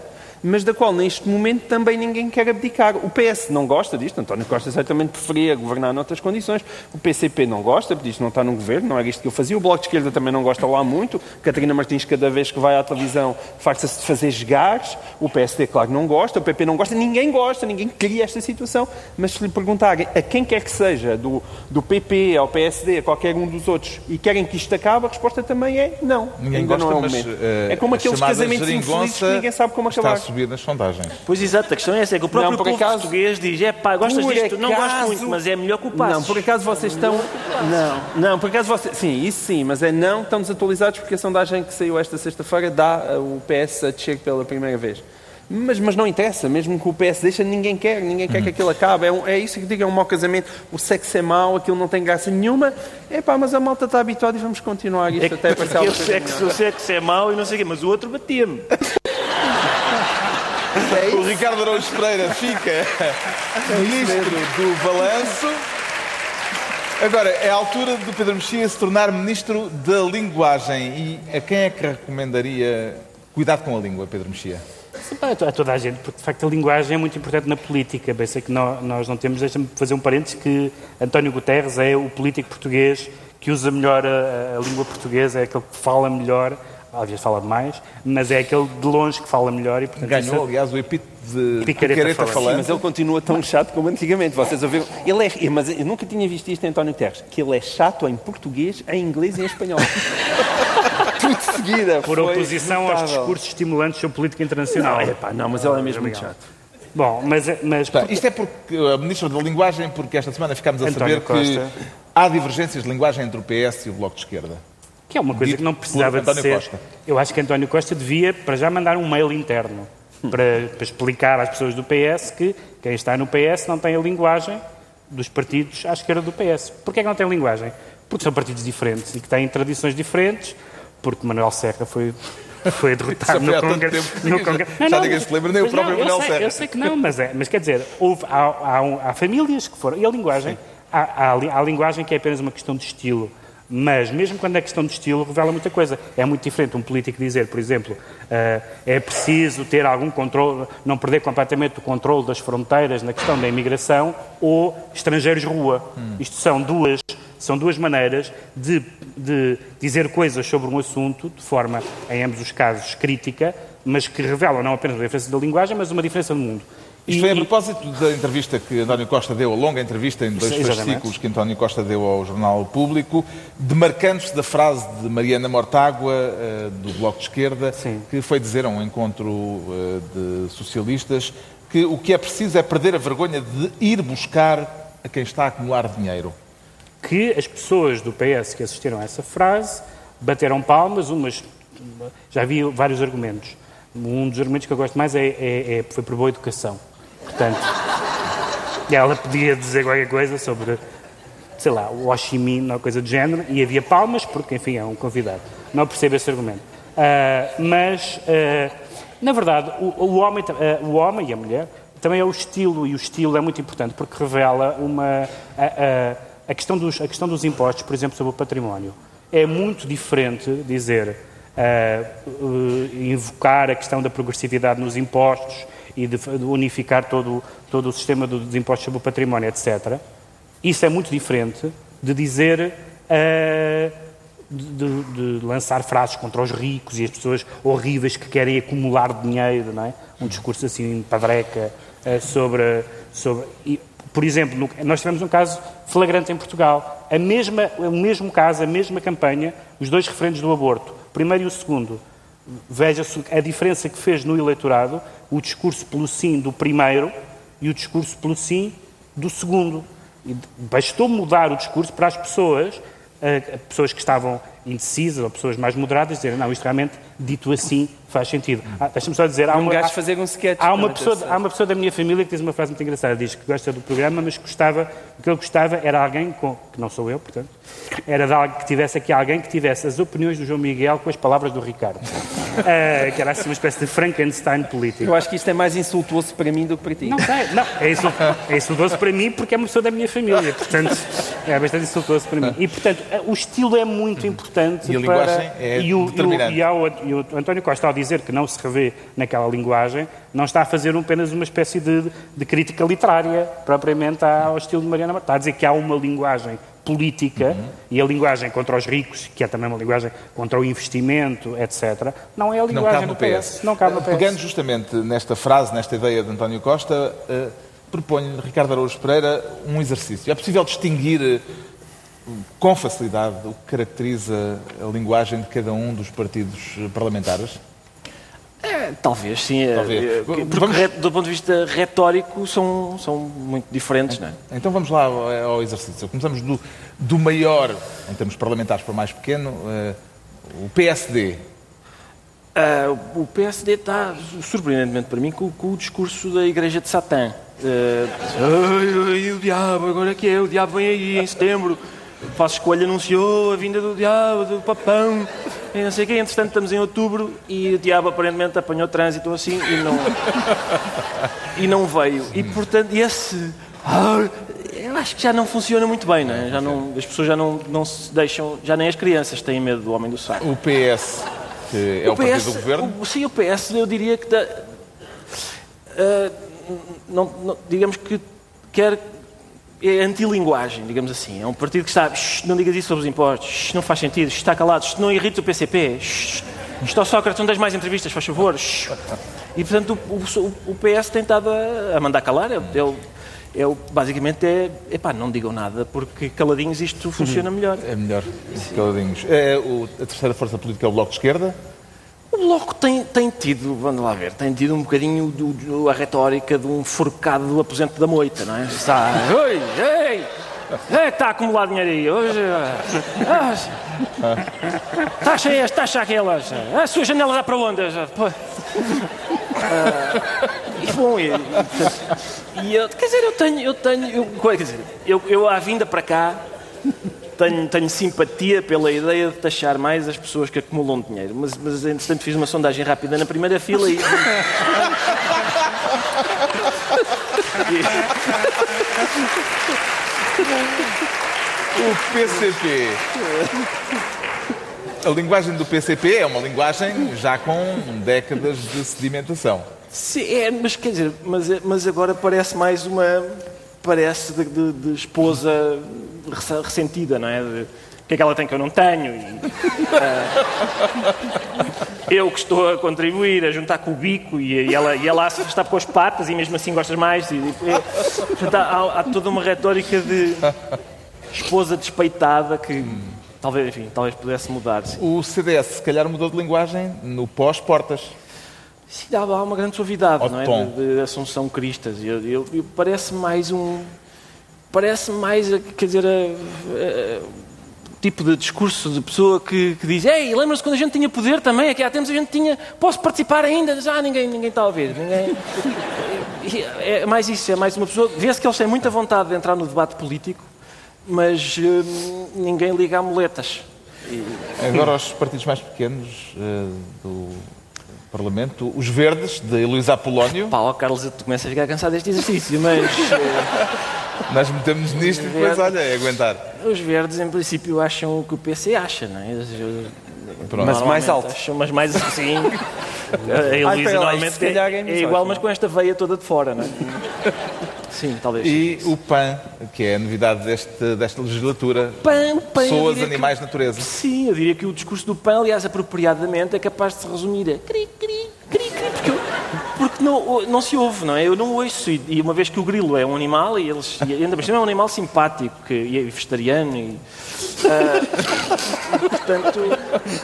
mas da qual neste momento também ninguém quer abdicar. O PS não gosta disto, António Costa certamente preferia governar noutras condições. O PCP não gosta, porque que não está no governo, não era isto que eu fazia. O Bloco de Esquerda também não gosta lá muito. Catarina Martins, cada vez que vai à televisão, farta-se de fazer esgares. O PSD, claro, não gosta. O PP não gosta. Ninguém gosta, ninguém queria esta situação. Mas se lhe perguntarem a quem quer que seja, do, do PP ao PSD, a qualquer um dos outros, e querem que isto acabe, a resposta também é não. Ninguém Ainda gosta, não é o mas momento. eh, é como aqueles casamentos infelizes que ninguém sabe como acabar. Subir nas sondagens. Pois exato, a questão é essa, é que o próprio Não, por povo acaso- português diz, é pá, gostas disto? Não gosto acaso- muito, mas é melhor que o Passos. Não, por acaso vocês estão. Não, não, por acaso vocês. Sim, isso sim, mas é não, estão desatualizados porque a sondagem que saiu esta sexta-feira dá uh, o PS a descer pela primeira vez. Mas, mas não interessa, mesmo que o PS deixa, ninguém quer, ninguém quer que aquilo acabe. É, um- é isso que digo, é um mau casamento. O sexo é mau, aquilo não tem graça nenhuma. É pá, mas a malta está habituada e vamos continuar isto É que, até aparecer porque alguma eu coisa sei que, melhor. eu sei que se é mau e não sei o quê, mas o outro batia-me. O Ricardo Araújo Pereira fica ministro do Balanço. Agora, é a altura do Pedro Mexia se tornar ministro da linguagem. E a quem é que recomendaria cuidado com a língua, Pedro Mexia? Sim, pá, A toda a gente, porque de facto a linguagem é muito importante na política. Bem, sei que nó- nós não temos, deixa-me fazer um parênteses, que António Guterres é o político português que usa melhor a, a língua portuguesa, é aquele que fala melhor às vezes fala demais, mas é aquele de longe que fala melhor e, portanto, Ganhou, isso- aliás, o epíteto de Picareta picareta falante. Mas ele continua tão chato como antigamente. Vocês ouviram? Ele é, mas eu nunca tinha visto isto em António Guterres, que ele é chato em português, em inglês e em espanhol. Tudo de seguida. por foi oposição aos notável. discursos estimulantes sobre política internacional. Não, epá, não, mas ele é mesmo muito chato. Bom, mas, mas Tá, Isto é porque a Ministra da Linguagem, porque esta semana ficámos a António saber que Costa. há divergências de linguagem entre o PS e o Bloco de Esquerda. que é uma coisa Dito que não precisava de António ser. Costa. Eu acho que António Costa devia, para já, mandar um mail interno para, para explicar às pessoas do PS que quem está no PS não tem a linguagem dos partidos à esquerda do PS. Porquê é que não tem linguagem? Porque são partidos diferentes e que têm tradições diferentes, porque Manuel Serra foi, foi derrotado no Congresso. no Congresso. já ninguém se lembra, nem o próprio não, Manuel sei, Serra. Eu sei que não, mas, é, mas quer dizer, houve, há, há um- há famílias que foram. E a linguagem? Há, há, há linguagem que é apenas uma questão de estilo. Mas, mesmo quando é questão de estilo, revela muita coisa. É muito diferente um político dizer, por exemplo, eh, é preciso ter algum controle, não perder completamente o controle das fronteiras na questão da imigração ou estrangeiros rua. Isto são duas, são duas maneiras de, de dizer coisas sobre um assunto de forma, em ambos os casos, crítica, mas que revelam não apenas uma diferença da linguagem, mas uma diferença do mundo. Isto foi a propósito da entrevista que António Costa deu, a longa entrevista em dois fascículos que António Costa deu ao Jornal Público, demarcando-se da frase de Mariana Mortágua, eh, do Bloco de Esquerda, Sim. que foi dizer a um encontro eh, de socialistas que o que é preciso é perder a vergonha de ir buscar a quem está a acumular dinheiro. Que as pessoas do PS que assistiram a essa frase bateram palmas, umas já vi vários argumentos. Um dos argumentos que eu gosto mais é, é- é- foi por boa educação. Portanto, ela podia dizer qualquer coisa sobre, sei lá, o Ho Chi ou coisa do género, e havia palmas, porque, enfim, é um convidado. Não percebo esse argumento. Ah, mas, ah, na verdade, o, o homem, ah, o homem e a mulher também é o estilo, e o estilo é muito importante porque revela uma, a questão dos, a questão dos impostos, por exemplo, sobre o património. É muito diferente dizer, ah, uh, invocar a questão da progressividade nos impostos e de, de unificar todo, todo o sistema do- dos impostos sobre o património, etc. Isso é muito diferente de dizer. ah, de, de- lançar frases contra os ricos e as pessoas horríveis que querem acumular dinheiro, não é? Um discurso assim, padreca, sobre... sobre por exemplo, nós tivemos um caso flagrante em Portugal. A mesma, o mesmo caso, a mesma campanha, os dois referentes do aborto, o primeiro e o segundo. Veja-se a diferença que fez no eleitorado o discurso pelo sim do primeiro e o discurso pelo sim do segundo. E bastou mudar o discurso para as pessoas, pessoas que estavam indecisas ou pessoas mais moderadas, dizerem não, isto realmente, dito assim, faz sentido. Ah, Deixa-me só dizer, há Um uma, gajo há- fazer um sketch. Há uma, pessoa, há uma pessoa da minha família que diz uma frase muito engraçada. Diz que gosta do programa, mas gostava, o que ele gostava era alguém, com, que não sou eu, portanto, era de alguém que tivesse aqui alguém que tivesse as opiniões do João Miguel com as palavras do Ricardo. Eh, que era assim uma espécie de Frankenstein político. Eu acho que isto é mais insultuoso para mim do que para ti. Não sei, não, é, insul, é insultuoso para mim porque é uma pessoa da minha família, portanto, é bastante insultuoso para mim. E, portanto, o estilo é muito importante E a para... linguagem é e o, determinante. E, o, e, ao- e o António Costa, ao dizer que não se revê naquela linguagem, não está a fazer apenas uma espécie de, de crítica literária, propriamente ao estilo de Mariana Marta. Está a dizer que há uma linguagem política Uhum. e a linguagem contra os ricos, que é também uma linguagem contra o investimento, etc., não é a linguagem do PS. Não cabe no PS. Pegando justamente nesta frase, nesta ideia de António Costa, eh, proponho Ricardo Araújo Pereira um exercício. É possível distinguir eh, com facilidade o que caracteriza a linguagem de cada um dos partidos parlamentares? É, talvez, sim. é, Talvez. é, porque Vamos- do ponto de vista retórico são, são muito diferentes, não é? Então vamos lá ao, exercício. Começamos do, do maior, em termos parlamentares, para o mais pequeno, eh, o PSD. Ah, o PSD está, surpreendentemente para mim, com, com o discurso da Igreja de Satã. Ah, ai, ai, o diabo, agora que é? O diabo vem aí em setembro. O Passo Escolha anunciou a vinda do diabo, do papão, e não sei o quê. Entretanto, estamos em outubro e o diabo aparentemente apanhou trânsito assim e não, e não veio. E, portanto, esse... ah, eu acho que já não funciona muito bem, não é? Já não, as pessoas já não, não se deixam... Já nem as crianças têm medo do homem do saco. O PS, que é o, partido do governo. o- sim, o PS, eu diria que. dá- ah, não, não- digamos que quer. É antilinguagem, digamos assim. É um partido que está. "Shh, não digas isso sobre os impostos. shh, não faz sentido. shh, está calado. shh, não irrita o PCP. Isto ao Sócrates, não tens mais entrevistas, faz favor. E, portanto, o, o- o PS tem estado a, a mandar calar. Ele, ele- basicamente, é... Epá, não digam nada, porque caladinhos isto funciona melhor. É melhor, caladinhos. É, o- a terceira força política é o Bloco de Esquerda. O Bloco tem, tem tido, vamos lá ver, tem tido um bocadinho do- do- a retórica de um forcado do aposento da moita, não é? Está, ei, é, está a acumular dinheiro aí, hoje, taxa esta, taxa aquelas, a sua janela dá para onde? Ah, e bom, e, e eu, quer dizer, eu tenho, eu tenho, eu, quer dizer, eu, eu à vinda para cá, tenho, tenho simpatia pela ideia de taxar mais as pessoas que acumulam dinheiro, mas, mas entretanto fiz uma sondagem rápida na primeira fila e. O PCP. A linguagem do PCP é uma linguagem já com décadas de sedimentação. Sim, é, mas quer dizer, mas, mas agora parece mais uma. Parece de, de- de esposa ressentida, não é? De, o que é que ela tem que eu não tenho? E, ah, eu que estou a contribuir, a juntar com o bico e, e ela, e ela está com as patas e mesmo assim gostas mais. E, e- portanto, há, há toda uma retórica de esposa despeitada que talvez, enfim, talvez pudesse mudar. O CDS, se calhar, mudou de linguagem no pós-portas. Sim, há, uma grande suavidade, não é? De, de Assunção Cristas. Eu, eu- eu- parece mais um. Parece mais, quer dizer, a- tipo de discurso de pessoa que, que diz: Ei, lembra-se quando a gente tinha poder também? Aqui há tempos a gente tinha. Posso participar ainda? Já ninguém, ninguém está a ouvir. Ninguém... É mais isso, é mais uma pessoa. Vê-se que eles têm muita vontade de entrar no debate político, mas hum, ninguém liga a muletas. Agora, os partidos mais pequenos eh, do Parlamento, os Verdes, de Heloísa Apolónio, Pá, ó Carlos, tu começas a ficar cansado deste exercício, mas. eh, nós metemos nisto e depois, olha, é aguentar. Os verdes, em princípio, acham o que o PC acha, não é? Eles, eh, Pronto. Mas mais alto. Acham, mas mais assim. A Ai, Elisa normalmente é é, igual, mas com esta veia toda de fora, não é? Sim, talvez. E o PAN, que é a novidade deste, desta legislatura. PAN, PAN, Pessoas, diria que- animais, natureza. Sim, eu diria que o discurso do PAN, aliás, apropriadamente, é capaz de se resumir a cri, cri, porque não, não se ouve, não é? Eu não ouço, e, e uma vez que o grilo é um animal, e eles, e ainda por cima é um animal simpático, que, e é vegetariano, e, e, portanto,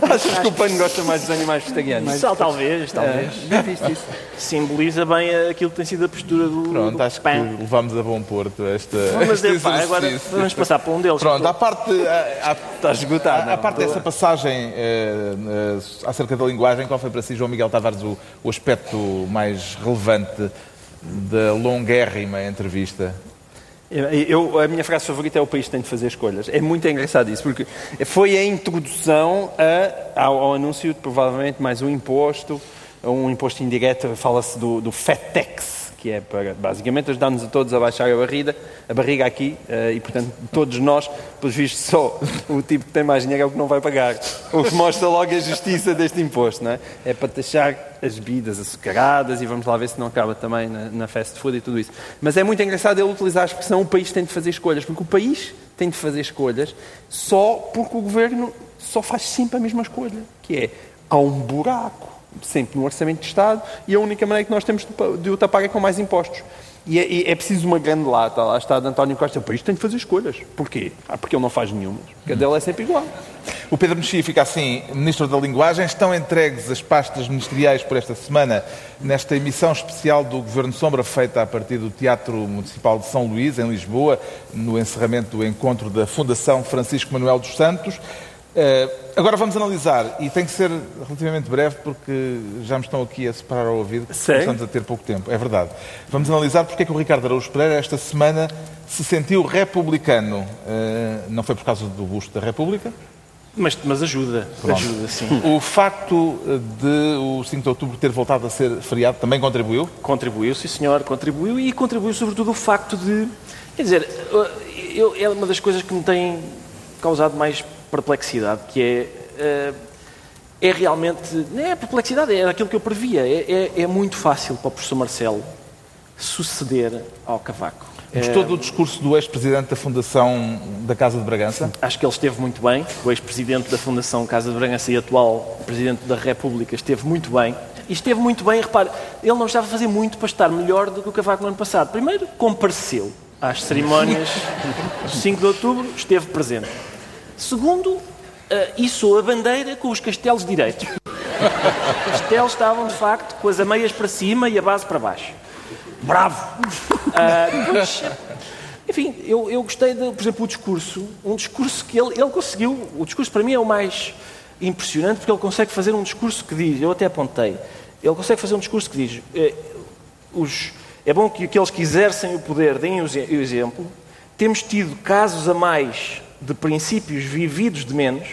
Achas que o pano gosta mais dos animais vegetarianos? só, talvez, talvez, isso. simboliza bem aquilo que tem sido a postura do, Pronto, do acho PAN. que levamos a bom porto esta, Mas, este epá, agora vamos passar para um deles. Pronto, à parte, à, à- Está esgotado. à- à parte dessa passagem eh, eh, acerca da linguagem, qual foi para si, João Miguel Tavares, o, o aspecto mais relevante da longérrima entrevista? Eu, a minha frase favorita é o país tem de fazer escolhas. É muito engraçado isso, porque foi a introdução a- ao, ao anúncio de provavelmente mais um imposto, um imposto indireto, fala-se do, do Fat Tax, que é para basicamente ajudar-nos a todos a baixar a barriga, a barriga aqui, eh, e portanto todos nós, pelos vistos só, o tipo que tem mais dinheiro é o que não vai pagar. O que mostra logo a justiça deste imposto, não é? É para taxar as bebidas açucaradas e vamos lá ver se não acaba também na, na fast food e tudo isso. Mas é muito engraçado ele utilizar a expressão o país tem de fazer escolhas, porque o país tem de fazer escolhas só porque o governo só faz sempre a mesma escolha, que é há um buraco sempre no orçamento de Estado e a única maneira que nós temos de o tapar é com mais impostos. E é, é preciso uma grande lata, lá está de António Costa, o país tem de fazer escolhas. Porquê? Ah, porque ele não faz nenhuma, porque a dele é sempre igual. O Pedro Mexia fica assim, Ministro da Linguagem. Estão entregues as pastas ministeriais por esta semana nesta emissão especial do Governo Sombra, feita a partir do Teatro Municipal de São Luís, em Lisboa, no encerramento do encontro da Fundação Francisco Manuel dos Santos. Eh, agora vamos analisar, e tem que ser relativamente breve, porque já me estão aqui a separar ao ouvido, estamos a ter pouco tempo. É verdade. Vamos analisar porque é que o Ricardo Araújo Pereira, esta semana, se sentiu republicano. Eh, não foi por causa do busto da República, Mas, mas ajuda, ajuda, sim. o facto de o 5 de outubro ter voltado a ser feriado também contribuiu? Contribuiu, sim senhor, contribuiu e contribuiu sobretudo o facto de. Quer dizer, eu, é uma das coisas que me tem causado mais perplexidade, que é. eh, É realmente. Não é perplexidade, é aquilo que eu previa. É, é, é muito fácil para o professor Marcelo suceder ao Cavaco. Gostou do discurso do ex-presidente da Fundação da Casa de Bragança? Acho que ele esteve muito bem. O ex-presidente da Fundação Casa de Bragança e atual presidente da República esteve muito bem. E esteve muito bem, repare, ele não estava a fazer muito para estar melhor do que o Cavaco no ano passado. Primeiro, compareceu às cerimónias do 5 de outubro, esteve presente. Segundo, uh, içou a bandeira com os castelos direitos. Os castelos estavam, de facto, com as ameias para cima e a base para baixo. Bravo! Uh, enfim, eu, eu gostei, de, por exemplo, o discurso. Um discurso que ele, ele conseguiu. O discurso, para mim, é o mais impressionante, porque ele consegue fazer um discurso que diz. Eu até apontei. Ele consegue fazer um discurso que diz. Eh, os, é bom que aqueles que exercem o poder deem o exemplo. Temos tido casos a mais de princípios vividos de menos.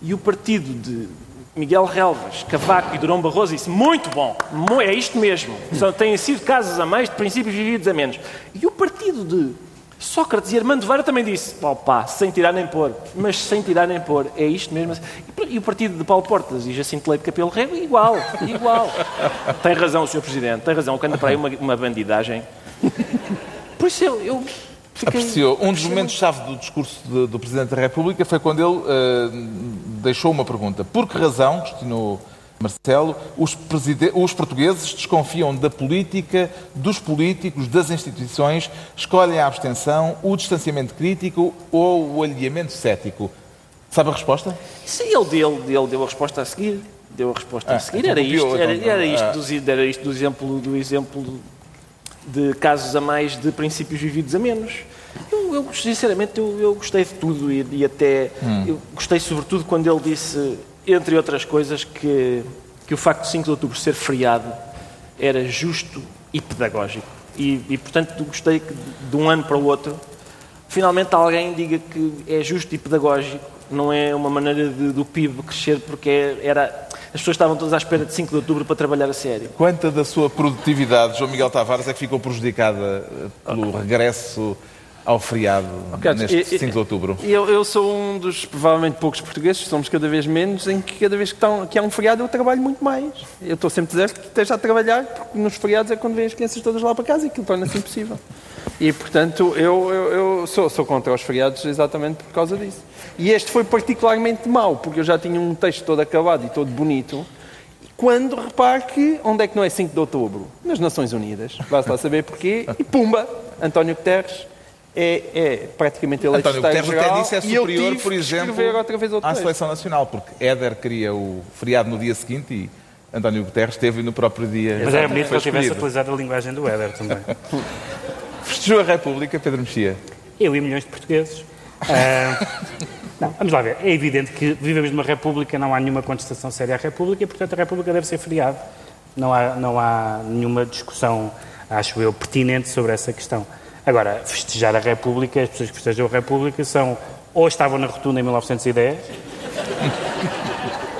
E o partido de Miguel Relvas, Cavaco e Durão Barroso disse muito bom, é isto mesmo. Só têm sido casos a mais de princípios vividos a menos. E o partido de Sócrates e Armando Vara também disse, opa, sem tirar nem pôr, mas sem tirar nem pôr, é isto mesmo. E o partido de Paulo Portas e Jacinto Leite Capelo Rego, igual, igual. Tem razão o Sr. Presidente, tem razão, quando para aí uma, uma bandidagem. Por isso eu, eu Fiquei... Apreciou. Um dos momentos-chave do discurso de, do Presidente da República foi quando ele uh, deixou uma pergunta. Por que razão, questionou Marcelo, os, os, portugueses desconfiam da política, dos políticos, das instituições, escolhem a abstenção, o distanciamento crítico ou o alinhamento cético? Sabe a resposta? Sim, ele deu, ele deu a resposta a seguir. Deu a resposta ah, a seguir. Então era, isto, era, então, era, isto, do, era isto do exemplo, do exemplo de casos a mais de princípios vividos a menos. Eu, eu sinceramente, eu, eu, gostei de tudo e, e até hum. eu gostei sobretudo quando ele disse, entre outras coisas, que, que o facto de 5 de outubro ser feriado era justo e pedagógico. E, e portanto, gostei que de um ano para o outro, finalmente alguém diga que é justo e pedagógico, não é uma maneira de, do PIB crescer porque era as pessoas estavam todas à espera de 5 de outubro para trabalhar a sério. Quanta da sua produtividade, João Miguel Tavares, é que ficou prejudicada eh, pelo regresso ao feriado okay, neste eu, 5 de outubro? Eu, eu, sou um dos provavelmente poucos portugueses, somos cada vez menos, em que cada vez que, estão, que há um feriado eu trabalho muito mais. Eu estou sempre dizer que esteja a trabalhar, porque nos feriados é quando vêm as crianças todas lá para casa e aquilo torna-se impossível. E, portanto, eu, eu, eu sou, sou, contra os feriados exatamente por causa disso. E este foi particularmente mau, porque eu já tinha um texto todo acabado e todo bonito. Quando repare que, onde é que não é 5 de outubro? Nas Nações Unidas. Basta lá saber porquê. E pumba! António Guterres é, é praticamente eleito António Guterres até disse é superior, por exemplo, à seleção nacional, porque Éder queria o feriado no dia seguinte e António Guterres esteve no próprio dia. Mas é bonito que ele tivesse utilizado a linguagem do Éder também. Festejou a República, Pedro Mexia? Eu e milhões de portugueses. Uh, não, vamos lá ver. É evidente que vivemos numa República, não há nenhuma contestação séria à República e, portanto, a República deve ser feriado. Não há, não há nenhuma discussão, acho eu, pertinente sobre essa questão. Agora, festejar a República, as pessoas que festejam a República são ou estavam na rotunda em 1910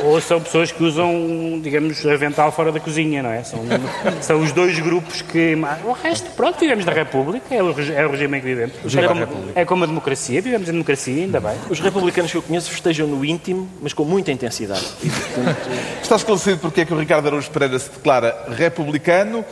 ou são pessoas que usam, digamos, avental fora da cozinha, não é? São, são os dois grupos que. O resto, pronto, vivemos da República, é o, é o regime em que vivemos. É como, é como, a democracia, vivemos em democracia, ainda bem. Os republicanos que eu conheço festejam no íntimo, mas com muita intensidade. E, portanto... Está esclarecido porque é que o Ricardo Araújo Pereira se declara republicano.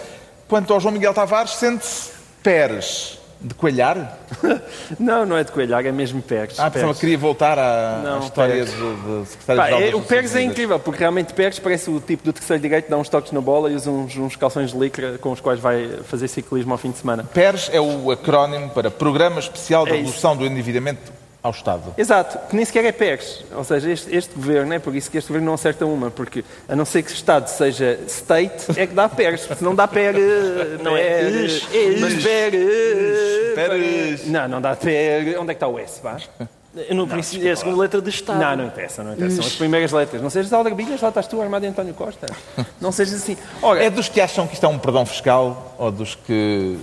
Quanto ao João Miguel Tavares, sente-se Pérez. De coelhar? não, não é de coelhar, é mesmo Pérez. Ah, pessoa queria voltar à, não, à história do, do secretário é, O Pérez é incrível, porque realmente Pérez parece o tipo do terceiro direito, dá uns toques na bola e usa uns, uns calções de licra com os quais vai fazer ciclismo ao fim de semana. Pérez é o acrónimo para Programa Especial de é Redução do Endividamento ao Estado. Exato, que nem sequer é PERS. Ou seja, este, este, governo, é por isso que este governo não acerta uma, porque a não ser que o Estado seja state, é que dá PERS. Se não dá PER. Não é? Mas PER. Não, não dá PER. Onde é que está o S? Vá? No princípio, é a segunda letra de Estado. Não, não interessa, não interessa. São as primeiras letras. Não sejas aldrabilhas, lá estás tu armado em António Costa. Não sejas assim. Ora, é dos que acham que isto é um perdão fiscal ou dos que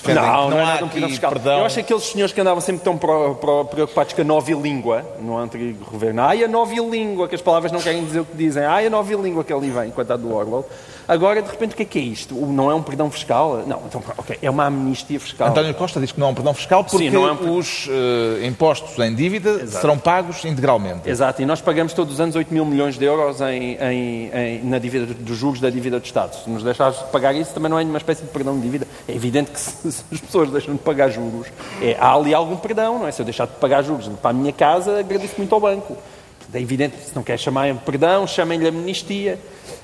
defendem não, que não, não há é um perdão fiscal. Perdão... Eu acho que aqueles senhores que andavam sempre tão pro, pro, preocupados com a nova língua, no antigo governo, ai a nova língua, que as palavras não querem dizer o que dizem, ai a nova língua que ali vem, coitado do Orwell. Agora, de repente, o que é que é isto? Não é um perdão fiscal? Não, então, ok, é uma amnistia fiscal. António Costa diz que não é um perdão fiscal porque Sim, é um... os uh, impostos em dívida Exato. serão pagos integralmente. Exato, e nós pagamos todos os anos 8 mil milhões de euros em, em, em, na dívida dos juros da dívida do Estado. Se nos deixares pagar isso, também não é uma espécie de perdão de dívida. É evidente que se, as pessoas deixam de pagar juros, é, há ali algum perdão, não é? Se eu deixar de pagar juros para a minha casa, agradeço muito ao banco. É evidente, se não quer chamar perdão, chamem-lhe amnistia.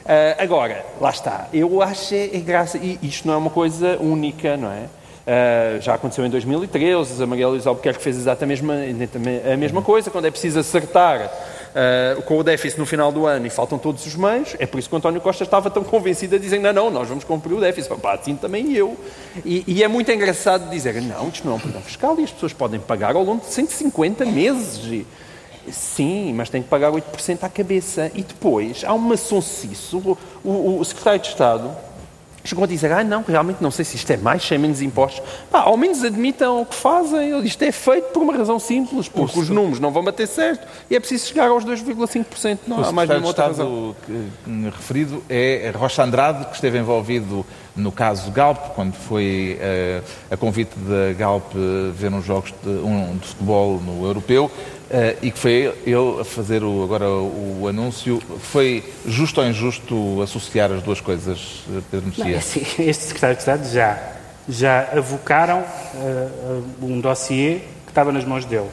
Uh, agora, lá está. Eu acho é, é graça. E isto não é uma coisa única, não é? Uh, já aconteceu em 2013, a Maria Luísa Albuquerque fez exatamente a mesma coisa, quando é preciso acertar uh, com o déficit no final do ano e faltam todos os meios, é por isso que o António Costa estava tão convencido a dizer, não, não, nós vamos cumprir o déficit. Pá, assim também eu. E, e, é muito engraçado dizer, não, isto não é um perdão fiscal e as pessoas podem pagar ao longo de 150 meses. E, Sim, mas tem que pagar 8% à cabeça. E depois há uma sonsice. O, o, o secretário de Estado chegou a dizer, ah não, realmente não sei se isto é mais, se é menos impostos. Pá, ao menos admitam o que fazem. Isto é feito por uma razão simples, porque os números não vão bater certo e é preciso chegar aos 2,5%. Não o há mais nenhuma outra razão. referido é Rocha Andrade, que esteve envolvido no caso Galp, quando foi uh, a convite da Galp ver uns jogos de, um, de futebol no europeu. Uh, e que foi ele a fazer o, agora o, o, anúncio. Foi justo ou injusto associar as duas coisas, eh, Pedro é assim, este secretário de Estado já, já avocaram uh, um dossiê que estava nas mãos dele.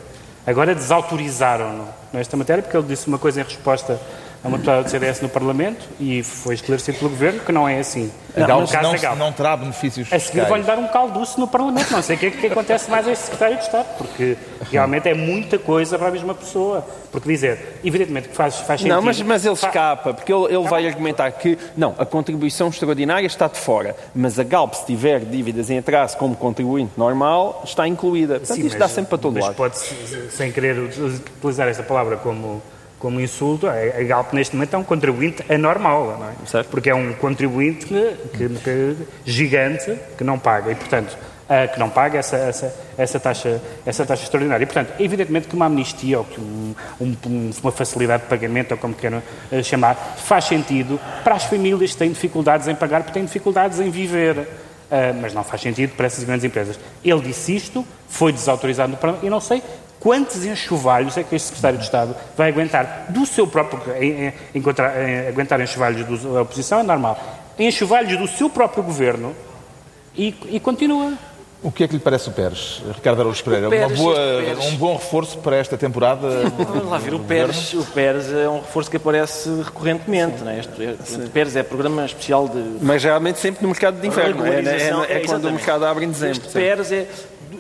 Agora desautorizaram-no nesta matéria, porque ele disse uma coisa em resposta a uma deputada do CDS no Parlamento e foi esclarecido pelo Governo que não é assim. A Galp não, não, não, terá benefícios A seguir vai-lhe dar um calduço no Parlamento. Não sei o que, é que acontece mais a este Secretário de Estado, porque realmente é muita coisa para a mesma pessoa. Porque dizer, evidentemente que faz, faz sentido... Não, mas, mas ele escapa, porque ele, ele vai argumentar que, não, a contribuição extraordinária está de fora, mas a Galp, se tiver dívidas em atraso como contribuinte normal, está incluída. Portanto, Sim, isto mas, dá sempre para todo mas lado. pode, sem querer utilizar essa palavra como como insulto, a Galp neste momento é um contribuinte anormal, não é? Porque é um contribuinte que, que, gigante que não paga e, portanto, que não paga essa, essa, essa, taxa, essa taxa extraordinária. E, portanto, evidentemente que uma amnistia ou que um, um, uma facilidade de pagamento, ou como queiram uh, chamar, faz sentido para as famílias que têm dificuldades em pagar, porque têm dificuldades em viver. Uh, mas não faz sentido para essas grandes empresas. Ele disse isto, foi desautorizado no Parlamento, e não sei quantos enxovalhos é que este secretário de Estado vai aguentar do seu próprio. Encontrar, aguentar enxovalhos da oposição é normal. Enxovalhos do seu próprio governo e, e continua. O que é que lhe parece o Pérez, Ricardo Araújo Pereira? Pérez, boa, Pérez. Um bom reforço para esta temporada? Vamos lá ver, o Pérez, o Pérez é um reforço que aparece recorrentemente. Não é? Este, este Pérez é programa especial de. Mas geralmente sempre no mercado de inverno. É, é, é, quando o mercado abre em dezembro. Este Pérez é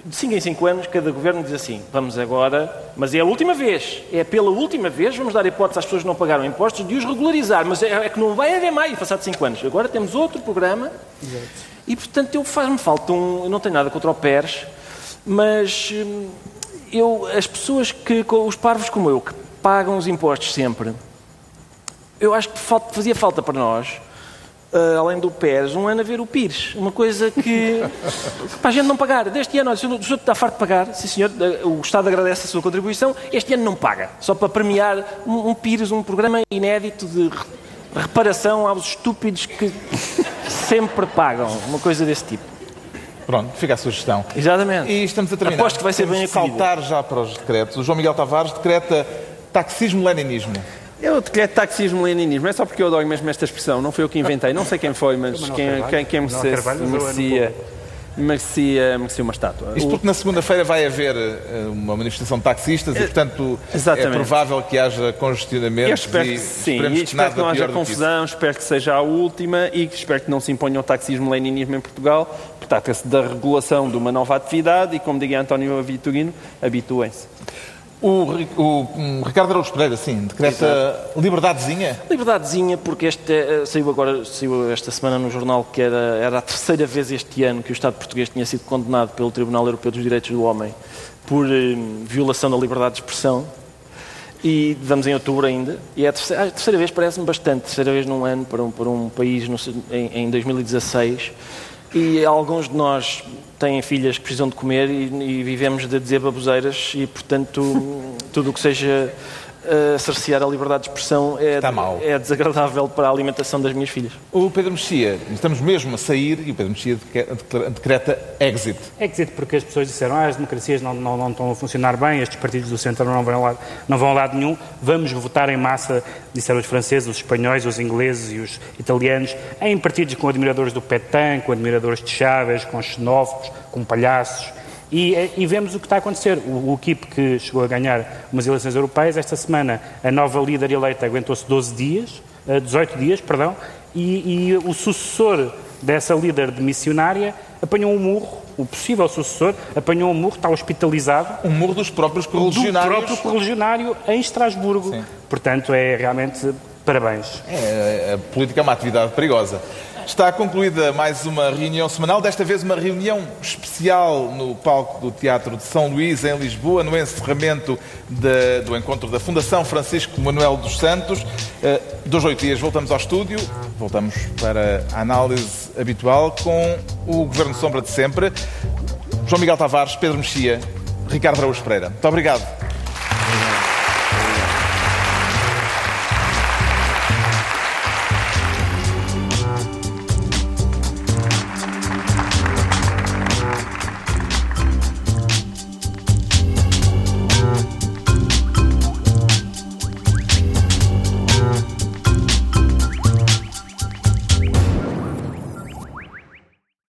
de 5 em 5 anos, cada governo diz assim: vamos agora, mas é a última vez, é pela última vez, vamos dar hipótese às pessoas que não pagaram impostos de os regularizar, mas é, é que não vai haver mais, passado 5 anos. Agora temos outro programa Exato. e, portanto, faz-me falta um. Eu não tenho nada contra o PERS, mas hum, eu, as pessoas que, os parvos como eu, que pagam os impostos sempre, eu acho que fazia falta para nós Uh, além do PES, um ano a ver o PIRS. Uma coisa que. para a gente não pagar. Deste ano, olha, o senhor está farto de pagar, sim senhor, o Estado agradece a sua contribuição, este ano não paga. Só para premiar um, um PIRS, um programa inédito de reparação aos estúpidos que sempre pagam. Uma coisa desse tipo. Pronto, fica a sugestão. Exatamente. E estamos a terminar. Aposto que vai ser bem acolhido. saltar já para os decretos. O João Miguel Tavares decreta taxismo-leninismo. Eu decreto taxismo-leninismo, é só porque eu adoro mesmo esta expressão, não foi eu que inventei, não sei quem foi, mas quem, quem, quem merecia, merecia, merecia, merecia uma estátua. Isto porque na segunda-feira vai haver eh, uma manifestação de taxistas e, eh, portanto, é Exatamente. é provável que haja congestionamento. Eu espero que sim, e espero que não haja confusão, espero que seja a última e espero que não se imponha o taxismo-leninismo em Portugal, porque trata-se da regulação de uma nova atividade e, como diria António Vitorino, habituem-se. O, o um, Ricardo Araújo Pereira, sim, decreta Exato. liberdadezinha? Liberdadezinha, porque este, uh, saiu agora, saiu esta semana no jornal que era, era a terceira vez este ano que o Estado português tinha sido condenado pelo Tribunal Europeu dos Direitos do Homem por uh, violação da liberdade de expressão. E vamos em outubro ainda. E é a terceira, a terceira vez parece-me bastante, terceira vez num ano para um, para um país no, em, em 2016. E alguns de nós têm filhas que precisam de comer e, e vivemos de dizer baboseiras e, portanto, tudo o que seja uh, cercear a liberdade de expressão é, é, desagradável para a alimentação das minhas filhas. O Pedro Mexia, estamos mesmo a sair e o Pedro Mexia decreta exit. Exit porque as pessoas disseram ah, as democracias não, não, não estão a funcionar bem, estes partidos do centro não vão, lá, não vão a lado nenhum, vamos votar em massa, disseram os franceses, os espanhóis, os ingleses e os italianos, em partidos com admiradores do Petain, com admiradores de Chávez, com xenófobos, com palhaços. E, eh, e, vemos o que está a acontecer. O, o que chegou a ganhar umas eleições europeias, esta semana a nova líder eleita aguentou-se 12 dias, 18 dias, perdão, e, e o sucessor dessa líder de missionária apanhou um murro, o possível sucessor apanhou um murro, está hospitalizado. Um murro dos próprios correligionários. Do próprio correligionário em Estrasburgo. Sim. Portanto, é realmente parabéns. É, a política é uma atividade perigosa. Está concluída mais uma reunião semanal, desta vez uma reunião especial no palco do Teatro de São Luís, em Lisboa, no encerramento de, do encontro da Fundação Francisco Manuel dos Santos. Uh, dois, oito dias voltamos ao estúdio, voltamos para a análise habitual com o Governo Sombra de sempre. João Miguel Tavares, Pedro Mexia, Ricardo Araújo Pereira. Muito obrigado.